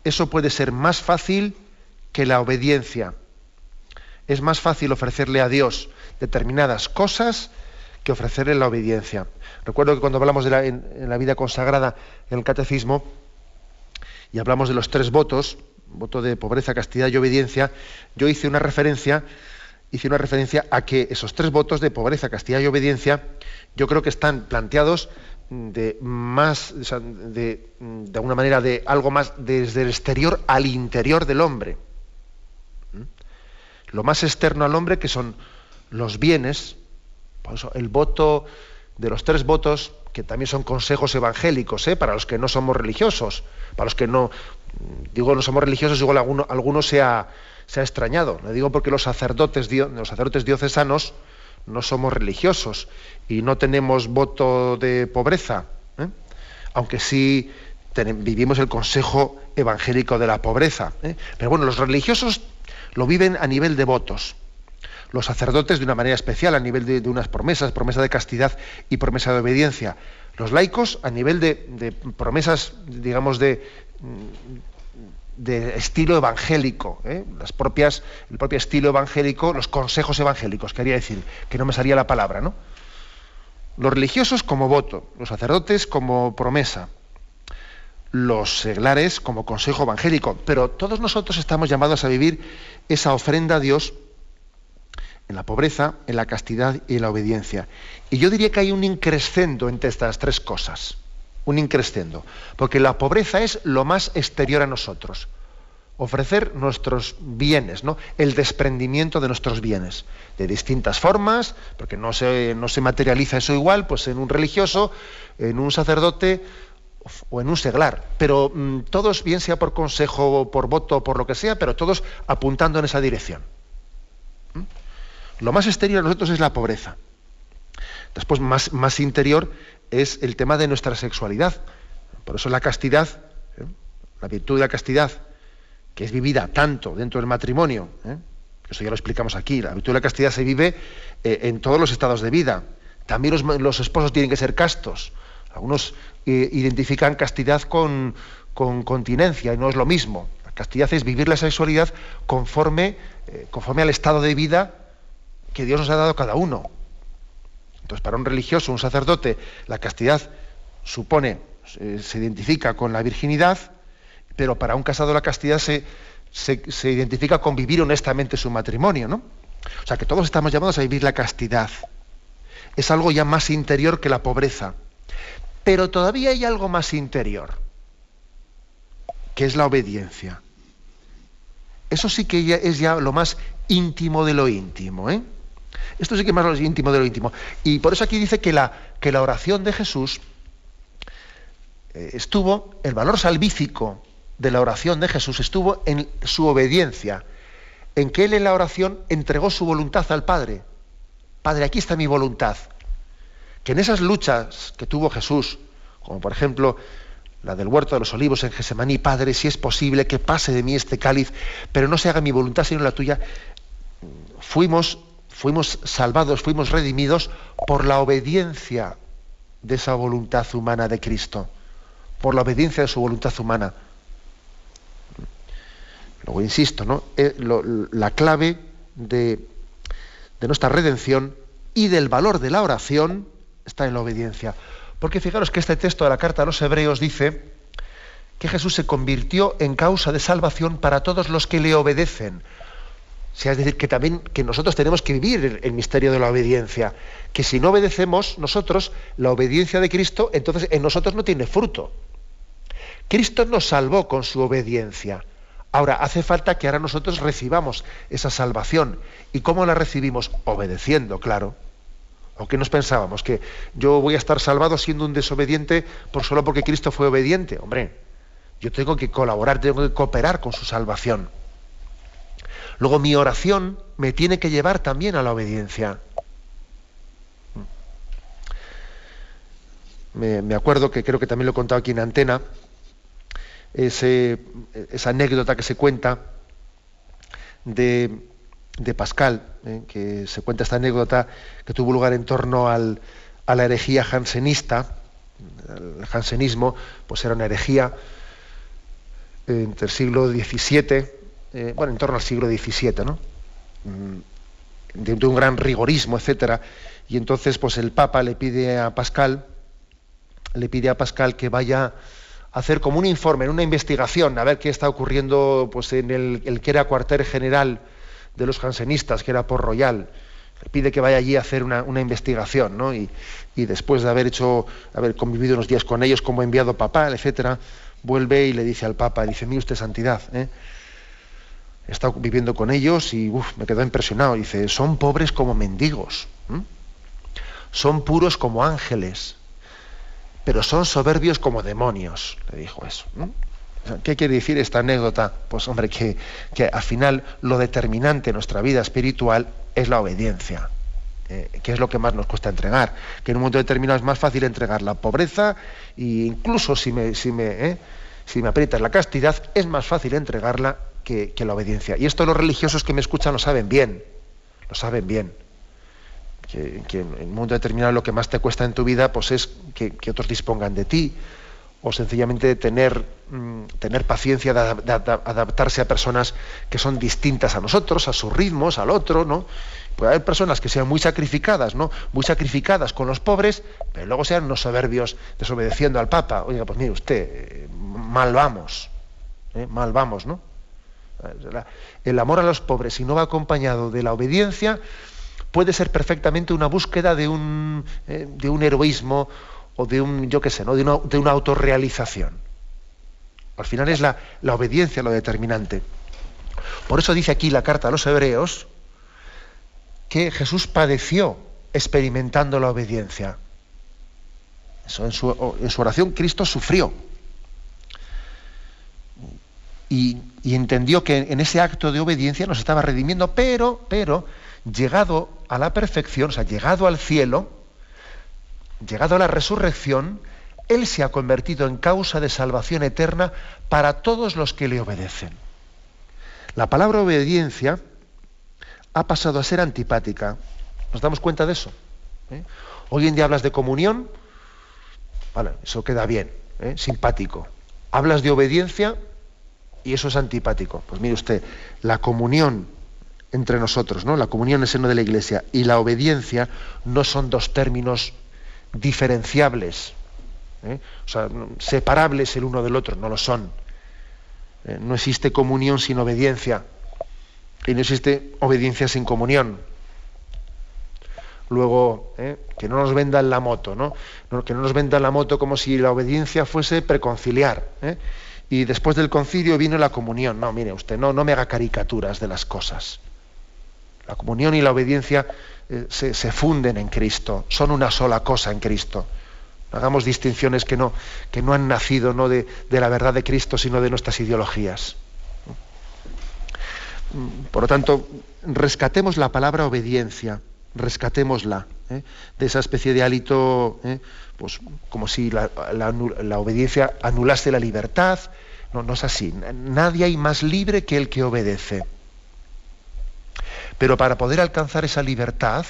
eso puede ser más fácil que la obediencia. Es más fácil ofrecerle a Dios determinadas cosas que ofrecerle la obediencia. Recuerdo que cuando hablamos de la, en, la vida consagrada en el catecismo y hablamos de los tres votos, voto de pobreza, castidad y obediencia, yo hice una referencia, hice una referencia a que esos tres votos de pobreza, castidad y obediencia, yo creo que están planteados de más, de, de alguna manera, de algo más desde el exterior al interior del hombre. ¿Mm? Lo más externo al hombre que son los bienes, por eso el voto de los tres votos, que también son consejos evangélicos, ¿eh? para los que no somos religiosos, para los que no, digo no somos religiosos, igual alguno, alguno se, ha, se ha extrañado. Le digo porque los sacerdotes, los sacerdotes diocesanos, no somos religiosos y no tenemos voto de pobreza, ¿eh? aunque sí vivimos el consejo evangélico de la pobreza. ¿eh? Pero bueno, los religiosos lo viven a nivel de votos. Los sacerdotes de una manera especial, a nivel de, unas promesas, promesa de castidad y promesa de obediencia. Los laicos a nivel de promesas, digamos, de, de estilo evangélico, ¿eh? las propias, el propio estilo evangélico, los consejos evangélicos, quería decir, que no me salía la palabra, ¿no? Los religiosos como voto, los sacerdotes como promesa, los seglares como consejo evangélico, pero todos nosotros estamos llamados a vivir esa ofrenda a Dios en la pobreza, en la castidad y en la obediencia. Y yo diría que hay un increscendo entre estas tres cosas un increscendo, porque la pobreza es lo más exterior a nosotros. Ofrecer nuestros bienes, ¿no? el desprendimiento de nuestros bienes, de distintas formas, porque no se, no se materializa eso igual, pues en un religioso, en un sacerdote o en un seglar, pero mm, todos, bien sea por consejo, por voto, por lo que sea, pero todos apuntando en esa dirección. Lo más exterior a nosotros es la pobreza. Después, más, más interior es el tema de nuestra sexualidad. Por eso la castidad, ¿eh? la virtud de la castidad, que es vivida tanto dentro del matrimonio, ¿eh? eso ya lo explicamos aquí, la virtud de la castidad se vive eh, en todos los estados de vida. También los, esposos tienen que ser castos. Algunos identifican castidad con, con, continencia y no es lo mismo. La castidad es vivir la sexualidad conforme, conforme al estado de vida que Dios nos ha dado cada uno. Entonces, para un religioso, un sacerdote, la castidad supone, se, identifica con la virginidad, pero para un casado la castidad se, se, identifica con vivir honestamente su matrimonio, ¿no? O sea que todos estamos llamados a vivir la castidad. Es algo ya más interior que la pobreza. Pero todavía hay algo más interior, que es la obediencia. Eso sí que es ya lo más íntimo de lo íntimo, ¿eh? Esto sí que más lo íntimo de lo íntimo. Y por eso aquí dice que la, que la oración de Jesús eh, estuvo, el valor salvífico de la oración de Jesús estuvo en su obediencia, en que él en la oración entregó su voluntad al Padre. Padre, aquí está mi voluntad. Que en esas luchas que tuvo Jesús, como por ejemplo la del huerto de los olivos en Gesemaní, Padre, si es posible que pase de mí este cáliz, pero no se haga mi voluntad sino la tuya, fuimos fuimos salvados, fuimos redimidos por la obediencia de esa voluntad humana de Cristo, por la obediencia de su voluntad humana. Luego insisto, ¿no? Eh, la clave de, de nuestra redención y del valor de la oración está en la obediencia. Porque fijaros que este texto de la carta a los hebreos dice que Jesús se convirtió en causa de salvación para todos los que le obedecen es decir, que también que nosotros tenemos que vivir el, misterio de la obediencia. Que si no obedecemos nosotros la obediencia de Cristo, entonces en nosotros no tiene fruto. Cristo nos salvó con su obediencia. Ahora, hace falta que ahora nosotros recibamos esa salvación. ¿Y cómo la recibimos? Obedeciendo, claro. ¿O qué nos pensábamos? ¿Que yo voy a estar salvado siendo un desobediente por solo porque Cristo fue obediente? Hombre, yo tengo que colaborar, tengo que cooperar con su salvación. Luego mi oración me tiene que llevar también a la obediencia. Me, acuerdo que creo que también lo he contado aquí en antena, esa anécdota que se cuenta de, Pascal, ¿eh? que se cuenta esta anécdota que tuvo lugar en torno a la herejía jansenista. El jansenismo pues era una herejía entre el siglo XVII eh, bueno, en torno al siglo XVII, ¿no? Mm, de, un gran rigorismo, etcétera. Y entonces, pues el Papa le pide a Pascal, le pide a Pascal que vaya a hacer como un informe, una investigación, a ver qué está ocurriendo pues, en el, que era cuartel general de los jansenistas, que era por Royal. Le pide que vaya allí a hacer una, investigación, ¿no? Y, después de haber hecho, haber convivido unos días con ellos como enviado papal, etcétera, vuelve y le dice al Papa, dice, mi usted santidad, ¿eh? He estado viviendo con ellos y me quedó impresionado. Dice, son pobres como mendigos, son puros como ángeles, pero son soberbios como demonios, le dijo eso. ¿Qué quiere decir esta anécdota? Pues hombre, que, que al final lo determinante en nuestra vida espiritual es la obediencia, eh, que es lo que más nos cuesta entregar, que en un momento determinado es más fácil entregar la pobreza e incluso si me, si me, eh, si me aprietas la castidad, es más fácil entregarla que, la obediencia. Y esto los religiosos que me escuchan lo saben bien, lo saben bien. Que, en un mundo determinado lo que más te cuesta en tu vida pues es que, otros dispongan de ti o sencillamente tener, mm, tener paciencia de, adaptarse a personas que son distintas a nosotros, a sus ritmos, al otro, ¿no? Puede haber personas que sean muy sacrificadas, ¿no? Muy sacrificadas con los pobres, pero luego sean unos soberbios desobedeciendo al Papa. Oiga, pues mire usted, eh, mal vamos, ¿eh? mal vamos, ¿no? El amor a los pobres, si no va acompañado de la obediencia, puede ser perfectamente una búsqueda de un, eh, de un heroísmo o de un, yo qué sé, ¿no? de, una, de una autorrealización. Al final es la, la obediencia lo determinante. Por eso dice aquí la carta a los hebreos que Jesús padeció experimentando la obediencia. En su, en su oración Cristo sufrió. Y, entendió que en ese acto de obediencia nos estaba redimiendo, pero, pero, llegado a la perfección, o sea, llegado al cielo, llegado a la resurrección, Él se ha convertido en causa de salvación eterna para todos los que le obedecen. La palabra obediencia ha pasado a ser antipática. ¿Nos damos cuenta de eso? ¿Eh? Hoy en día hablas de comunión, vale, eso queda bien, ¿eh? simpático. Hablas de obediencia y eso es antipático. Pues mire usted, la comunión entre nosotros, ¿no? La comunión en el seno de la iglesia y la obediencia no son dos términos diferenciables, ¿eh? o sea, separables el uno del otro, no lo son. ¿Eh? No existe comunión sin obediencia y no existe obediencia sin comunión. Luego, ¿eh? que no nos vendan la moto, ¿no? Que no nos vendan la moto como si la obediencia fuese preconciliar. Y después del concilio vino la comunión. No, mire usted, no, no me haga caricaturas de las cosas. La comunión y la obediencia eh, se, funden en Cristo, son una sola cosa en Cristo. hagamos distinciones que no, que no han nacido no de, la verdad de Cristo, sino de nuestras ideologías. Por lo tanto, rescatemos la palabra obediencia, rescatémosla ¿eh? de esa especie de hálito, ¿eh? pues como si la, la, obediencia anulase la libertad. No, no es así. Nadie hay más libre que el que obedece. Pero para poder alcanzar esa libertad,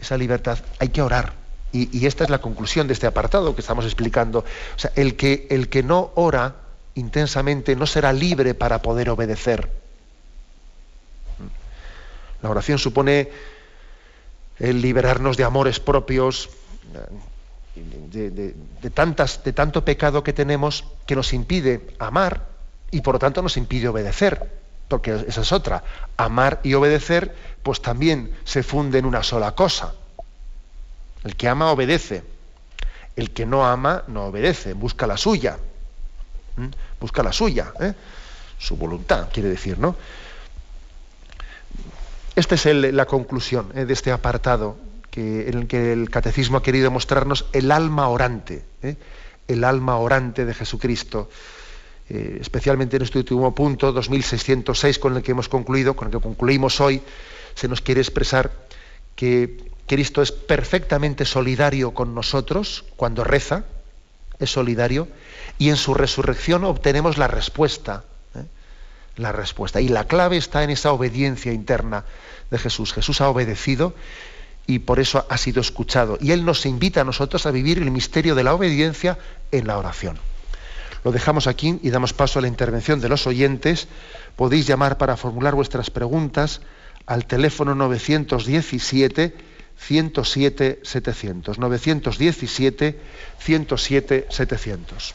esa libertad hay que orar. Y, esta es la conclusión de este apartado que estamos explicando. O sea, el que, el que no ora intensamente no será libre para poder obedecer. La oración supone el liberarnos de amores propios, de, tantas, de tanto pecado que tenemos que nos impide amar y por lo tanto nos impide obedecer porque esa es otra. Amar y obedecer, pues también se funde en una sola cosa. El que ama obedece. El que no ama no obedece, busca la suya. ¿Mm? Busca la suya, ¿eh? su voluntad, quiere decir, ¿no? Esta es la conclusión ¿eh? de este apartado en el que el catecismo ha querido mostrarnos el alma orante, ¿eh? el alma orante de Jesucristo. Eh, especialmente en este último punto, 2606, con el que hemos concluido, con el que concluimos hoy, se nos quiere expresar que Cristo es perfectamente solidario con nosotros cuando reza, es solidario, y en su resurrección obtenemos la respuesta. La respuesta. Y la clave está en esa obediencia interna de Jesús. Jesús ha obedecido y por eso ha sido escuchado. Y Él nos invita a nosotros a vivir el misterio de la obediencia en la oración. Lo dejamos aquí y damos paso a la intervención de los oyentes. Podéis llamar para formular vuestras preguntas al teléfono 917 107 700. 917 107 700.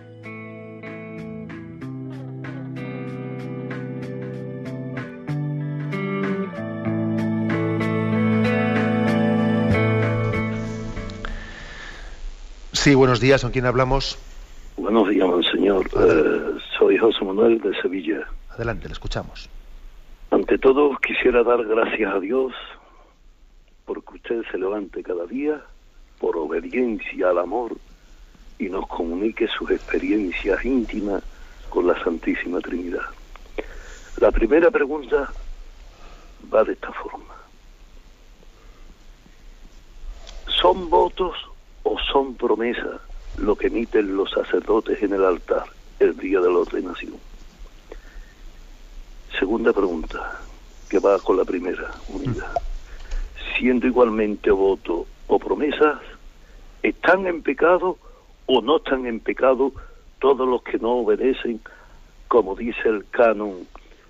Sí, buenos días. ¿Con quién hablamos? Buenos días, señor. Eh, soy José Manuel de Sevilla. Adelante, le escuchamos. Ante todo, quisiera dar gracias a Dios porque usted se levante cada día por obediencia al amor y nos comunique sus experiencias íntimas con la Santísima Trinidad. La primera pregunta va de esta forma. ¿Son votos o son promesas lo que emiten los sacerdotes en el altar el día de la ordenación? Segunda pregunta, que va con la primera, unidad. Siendo igualmente voto o promesas, ¿están en pecado o no están en pecado todos los que no obedecen, como dice el canon?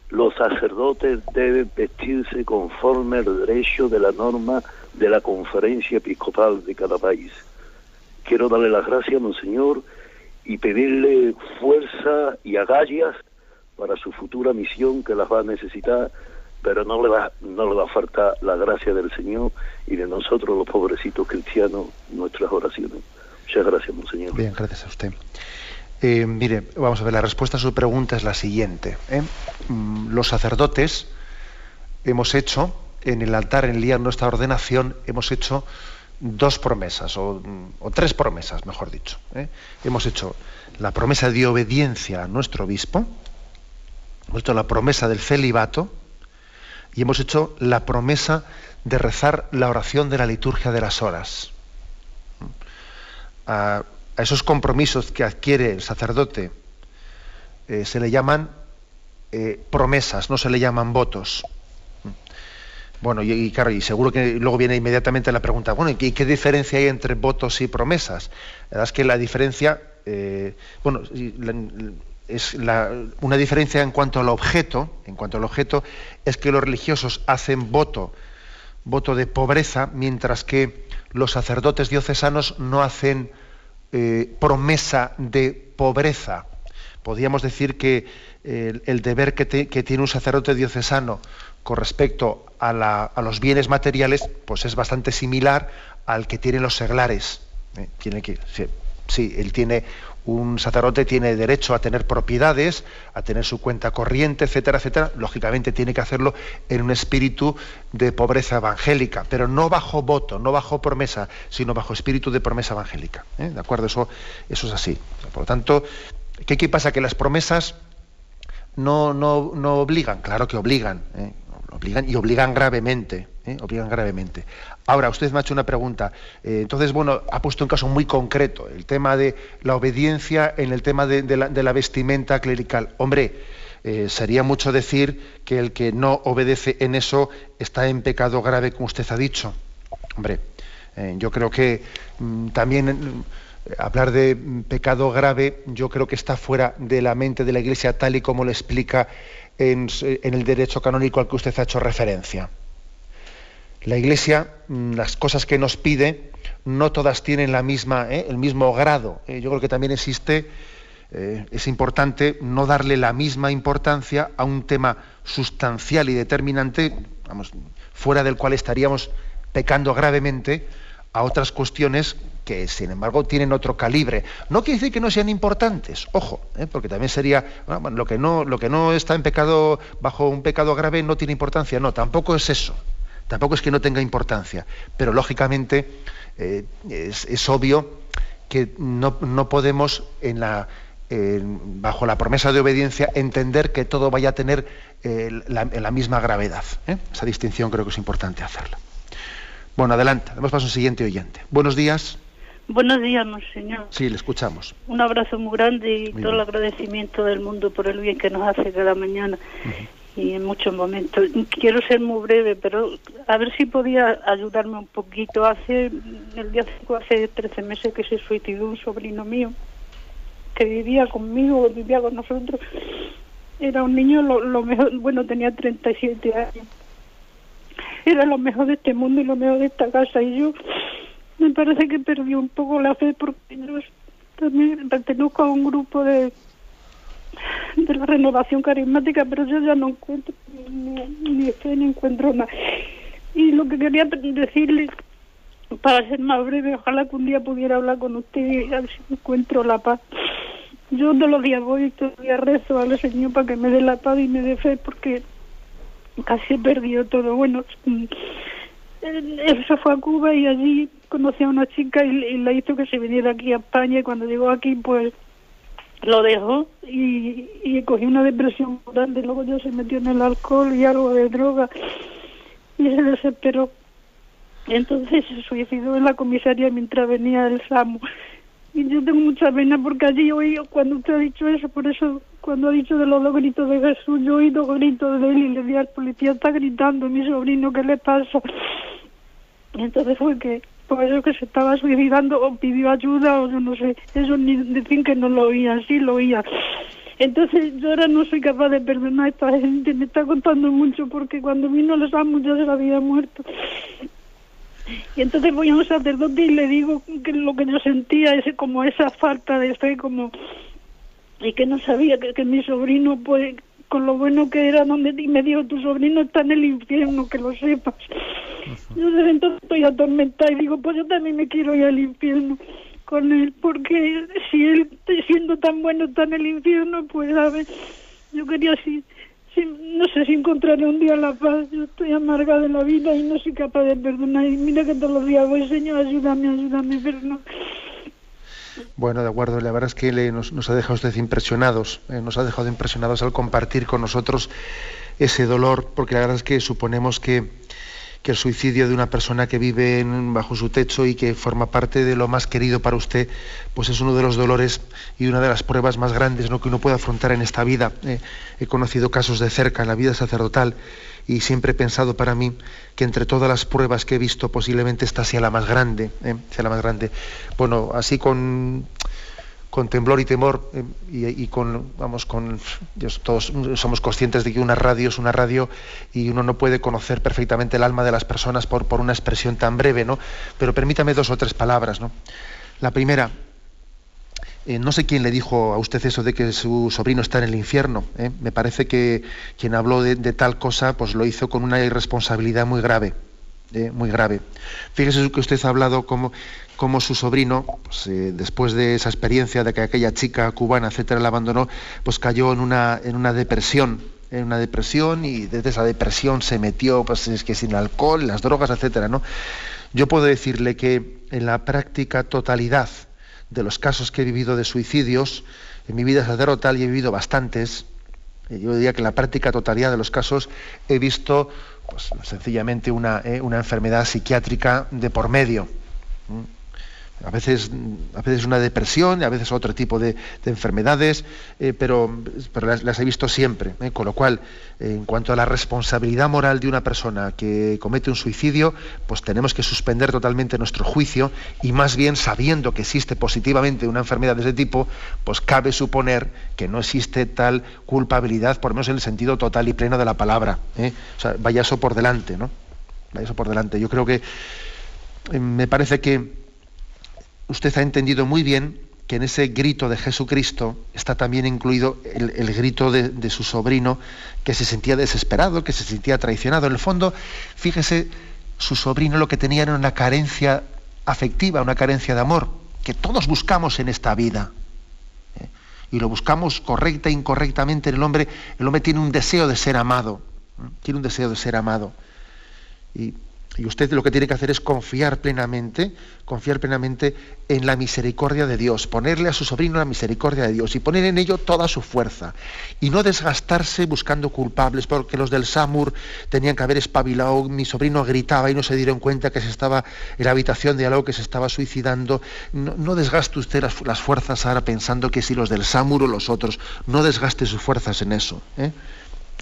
Los sacerdotes deben vestirse conforme al derecho de la norma de la conferencia episcopal de cada país. Quiero darle las gracias, Monseñor, y pedirle fuerza y agallas para su futura misión que las va a necesitar, pero no le va, no le va a faltar la gracia del Señor y de nosotros los pobrecitos cristianos, nuestras oraciones. Muchas gracias, Monseñor. Bien, gracias a usted. Eh, mire, vamos a ver, la respuesta a su pregunta es la siguiente. ¿eh? Mm, los sacerdotes hemos hecho, en el altar, en el día nuestra ordenación, hemos hecho dos promesas, o, tres promesas, mejor dicho. ¿eh? Hemos hecho la promesa de obediencia a nuestro obispo, hemos hecho la promesa del celibato y hemos hecho la promesa de rezar la oración de la liturgia de las horas. A, esos compromisos que adquiere el sacerdote eh, se le llaman eh, promesas, no se le llaman votos. Bueno, y, claro, y seguro que luego viene inmediatamente la pregunta, bueno, ¿y qué, diferencia hay entre votos y promesas? La verdad es que la diferencia, eh, bueno, es una diferencia en cuanto al objeto, en cuanto al objeto, es que los religiosos hacen voto, voto de pobreza, mientras que los sacerdotes diocesanos no hacen eh, promesa de pobreza. Podríamos decir que el, deber que, tiene un sacerdote diocesano con respecto a, los bienes materiales, pues es bastante similar al que tienen los seglares. ¿eh? Tiene que, sí, él tiene un sacerdote tiene derecho a tener propiedades, a tener su cuenta corriente, etcétera, etcétera. Lógicamente tiene que hacerlo en un espíritu de pobreza evangélica, pero no bajo voto, no bajo promesa, sino bajo espíritu de promesa evangélica. ¿eh? ¿De acuerdo? Eso, es así. Por lo tanto, ¿qué, pasa? Que las promesas no obligan, claro que obligan, ¿eh? Obligan y obligan gravemente, ¿eh? obligan gravemente. Ahora, usted me ha hecho una pregunta. Eh, entonces, bueno, ha puesto un caso muy concreto, el tema de la obediencia en el tema de, la, vestimenta clerical. Hombre, eh, sería mucho decir que el que no obedece en eso está en pecado grave, como usted ha dicho. Hombre, yo creo que mm, también mm, hablar de pecado grave, yo creo que está fuera de la mente de la Iglesia tal y como lo explica en, el derecho canónico al que usted ha hecho referencia. La Iglesia, mm, las cosas que nos pide, no todas tienen la misma, ¿eh? el mismo grado. ¿eh? Yo creo que también existe, eh, es importante no darle la misma importancia a un tema sustancial y determinante, vamos, fuera del cual estaríamos pecando gravemente, a otras cuestiones que sin embargo tienen otro calibre. No quiere decir que no sean importantes, ojo, ¿eh? porque también sería lo, que no, lo que no está en pecado, bajo un pecado grave, no tiene importancia. No, tampoco es eso. Tampoco es que no tenga importancia. Pero lógicamente eh, es, obvio que no, podemos bajo la promesa de obediencia entender que todo vaya a tener eh, la, la, misma gravedad. Esa distinción creo que es importante hacerla. Bueno, adelante. Damos paso al siguiente oyente. Buenos días. Buenos días, monseñor. Sí, le escuchamos. Un abrazo muy grande y todo el agradecimiento del mundo por el bien que nos hace cada mañana y en muchos momentos. Quiero ser muy breve, pero a ver si podía ayudarme un poquito. Hace, el día 5, hace 13 meses que se suicidó un sobrino mío que vivía conmigo, vivía con nosotros. Era un niño, lo, lo mejor, bueno, tenía 37 años. Era lo mejor de este mundo y lo mejor de esta casa. Y yo me parece que perdió un poco la fe porque yo también pertenezco a un grupo de de la renovación carismática, pero yo ya no encuentro ni, fe ni encuentro nada. Y lo que quería decirle, para ser más breve, ojalá que un día pudiera hablar con usted y a ver si encuentro la paz. Yo todos los días voy y todos los días rezo al Señor para que me dé la paz y me dé fe, porque casi perdió todo. Bueno, mm, él se fue a Cuba y allí conoció a una chica y, la hizo que se viniera aquí a España y cuando llegó aquí pues lo dejó y, y cogió una depresión grande. Luego ya se metió en el alcohol y algo de droga y se desesperó. Entonces se suicidó en la comisaría mientras venía el SAMU. Y yo tengo mucha pena porque allí oí, cuando usted ha dicho eso, por eso, cuando ha dicho de los dos gritos de Jesús, yo oí dos gritos de él y le di al policía, está gritando mi sobrino, ¿qué le pasa? Y entonces fue que, por eso que se estaba suicidando o pidió ayuda o yo no sé, eso ni decir que no lo oía, sí lo oía. Entonces yo ahora no soy capaz de perdonar a esta gente, me está contando mucho porque cuando vino los amos ya se había muerto. Y entonces voy a un sacerdote y le digo que lo que yo sentía es como esa falta de fe, como y que no sabía que, que mi sobrino, pues, con lo bueno que era, donde y me dijo, tu sobrino está en el infierno, que lo sepas. Yo desde entonces estoy atormentada y digo, pues yo también me quiero ir al infierno con él, porque si él, siendo tan bueno, está en el infierno, pues, a ver, yo quería así no sé si encontraré un día la paz. Yo estoy amargada de la vida y no soy capaz de perdonar. Y mira que todos los días voy, Señor, ayúdame, ayúdame, pero no. Bueno, de acuerdo. La verdad es que le, nos, ha dejado usted impresionados. Eh, nos ha dejado impresionados al compartir con nosotros ese dolor, porque la verdad es que suponemos que que el suicidio de una persona que vive bajo su techo y que forma parte de lo más querido para usted, pues es uno de los dolores y una de las pruebas más grandes que uno puede afrontar en esta vida. Eh, he conocido casos de cerca en la vida sacerdotal y siempre he pensado para mí que entre todas las pruebas que he visto posiblemente esta sea la más grande, ¿eh? sea la más grande. Bueno, así con con temblor y temor eh, y, con vamos con todos somos conscientes de que una radio es una radio y uno no puede conocer perfectamente el alma de las personas por, por una expresión tan breve no pero permítame dos o tres palabras no la primera eh, no sé quién le dijo a usted eso de que su sobrino está en el infierno. ¿eh? Me parece que quien habló de, de, tal cosa, pues lo hizo con una irresponsabilidad muy grave. Eh, muy grave. Fíjese que usted ha hablado como, como su sobrino, pues, eh, después de esa experiencia de que aquella chica cubana, etcétera, la abandonó, pues cayó en una, depresión, en una depresión y desde esa depresión se metió, pues es que sin alcohol, las drogas, etcétera, ¿no? Yo puedo decirle que en la práctica totalidad de los casos que he vivido de suicidios, en mi vida sacerdotal y he vivido bastantes, eh, yo diría que en la práctica totalidad de los casos he visto pues, sencillamente una, eh, una, enfermedad psiquiátrica de por medio a veces, a veces una depresión, a veces otro tipo de, enfermedades, eh, pero, las, he visto siempre. Eh, con lo cual, en cuanto a la responsabilidad moral de una persona que comete un suicidio, pues tenemos que suspender totalmente nuestro juicio y más bien sabiendo que existe positivamente una enfermedad de ese tipo, pues cabe suponer que no existe tal culpabilidad, por lo menos en el sentido total y pleno de la palabra. ¿eh? O sea, vaya eso por delante, ¿no? Vaya eso por delante. Yo creo que me parece que usted ha entendido muy bien que en ese grito de Jesucristo está también incluido el, grito de, su sobrino que se sentía desesperado, que se sentía traicionado. En el fondo, fíjese, su sobrino lo que tenía era una carencia afectiva, una carencia de amor, que todos buscamos en esta vida. ¿eh? Y lo buscamos correcta e incorrectamente en el hombre. El hombre tiene un deseo de ser amado. ¿eh? Tiene un deseo de ser amado. Y usted lo que tiene que hacer es confiar plenamente, confiar plenamente en la misericordia de Dios, ponerle a su sobrino la misericordia de Dios y poner en ello toda su fuerza. Y no desgastarse buscando culpables, porque los del SAMUR tenían que haber espabilado, mi sobrino gritaba y no se dieron cuenta que se estaba en la habitación de algo que se estaba suicidando. No, desgaste usted las, fuerzas ahora pensando que si los del SAMUR o los otros, no desgaste sus fuerzas en eso. ¿eh?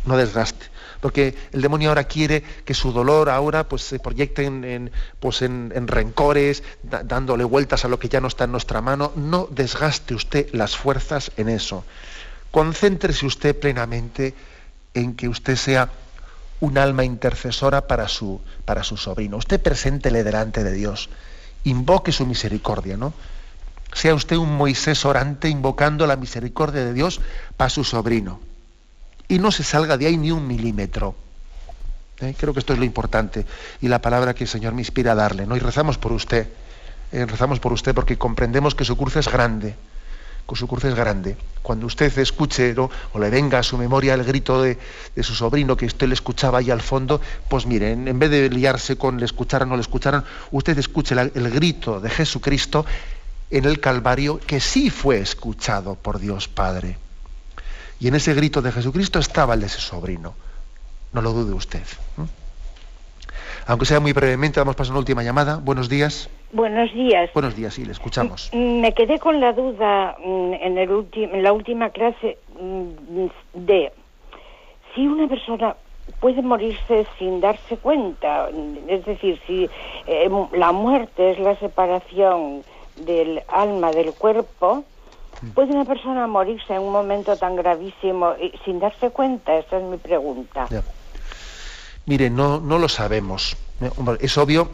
No desgaste porque el demonio ahora quiere que su dolor ahora pues, se proyecte en, pues, en, rencores, dándole vueltas a lo que ya no está en nuestra mano. No desgaste usted las fuerzas en eso. Concéntrese usted plenamente en que usted sea un alma intercesora para su, para su sobrino. Usted preséntele delante de Dios. Invoque su misericordia, ¿no? Sea usted un Moisés orante invocando la misericordia de Dios para su sobrino y no se salga de ahí ni un milímetro. ¿Eh? Creo que esto es lo importante y la palabra que el Señor me inspira a darle. ¿no? Y rezamos por usted, eh, rezamos por usted porque comprendemos que su cruz es grande, con su cruz es grande. Cuando usted escuche o le venga a su memoria el grito de, su sobrino que usted le escuchaba ahí al fondo, pues miren, en vez de liarse con le escucharan o no le escucharan, usted escuche el grito de Jesucristo en el Calvario que sí fue escuchado por Dios Padre. Y en ese grito de Jesucristo estaba el de ese sobrino. No lo dude usted. Aunque sea muy brevemente, vamos a pasar una última llamada. Buenos días. Buenos días. Buenos días, sí, le escuchamos. Me quedé con la duda en, el en la última clase de si una persona puede morirse sin darse cuenta, es decir, si eh, la muerte es la separación del alma del cuerpo, ¿puede una persona morirse en un momento tan gravísimo sin darse cuenta? Esa es mi pregunta. Mire, no, no lo sabemos. Eh, es obvio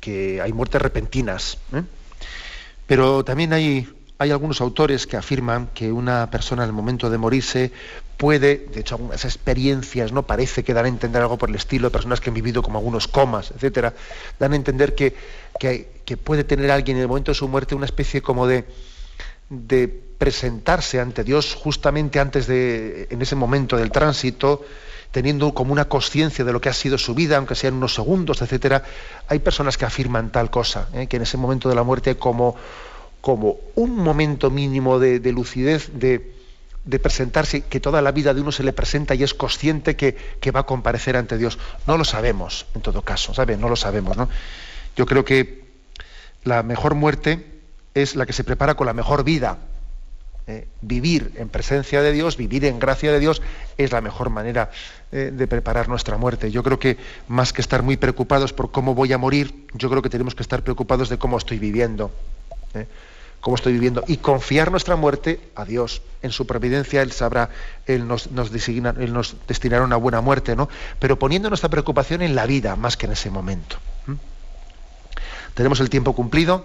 que hay muertes repentinas, ¿eh? pero también hay, hay algunos autores que afirman que una persona en el momento de morirse puede, de hecho algunas experiencias no parece que dan a entender algo por el estilo, personas que han vivido como algunos comas, etcétera, dan a entender que, que, puede tener alguien en el momento de su muerte una especie como de, de presentarse ante Dios justamente antes de, en ese momento del tránsito, teniendo como una conciencia de lo que ha sido su vida, aunque sean unos segundos, etcétera. Hay personas que afirman tal cosa, ¿eh? que en ese momento de la muerte como, como un momento mínimo de, lucidez, de, presentarse, que toda la vida de uno se le presenta y es consciente que, va a comparecer ante Dios. No lo sabemos, en todo caso, ¿sabe? No lo sabemos, ¿no? Yo creo que la mejor muerte es la que se prepara con la mejor vida. ¿eh? vivir en presencia de Dios, vivir en gracia de Dios, es la mejor manera eh, de preparar nuestra muerte. Yo creo que más que estar muy preocupados por cómo voy a morir, yo creo que tenemos que estar preocupados de cómo estoy viviendo. ¿eh? cómo estoy viviendo y confiar nuestra muerte a Dios. En su providencia Él sabrá, Él nos, designa, Él nos destinará una buena muerte, ¿no? Pero poniendo nuestra preocupación en la vida más que en ese momento. Tenemos el tiempo cumplido.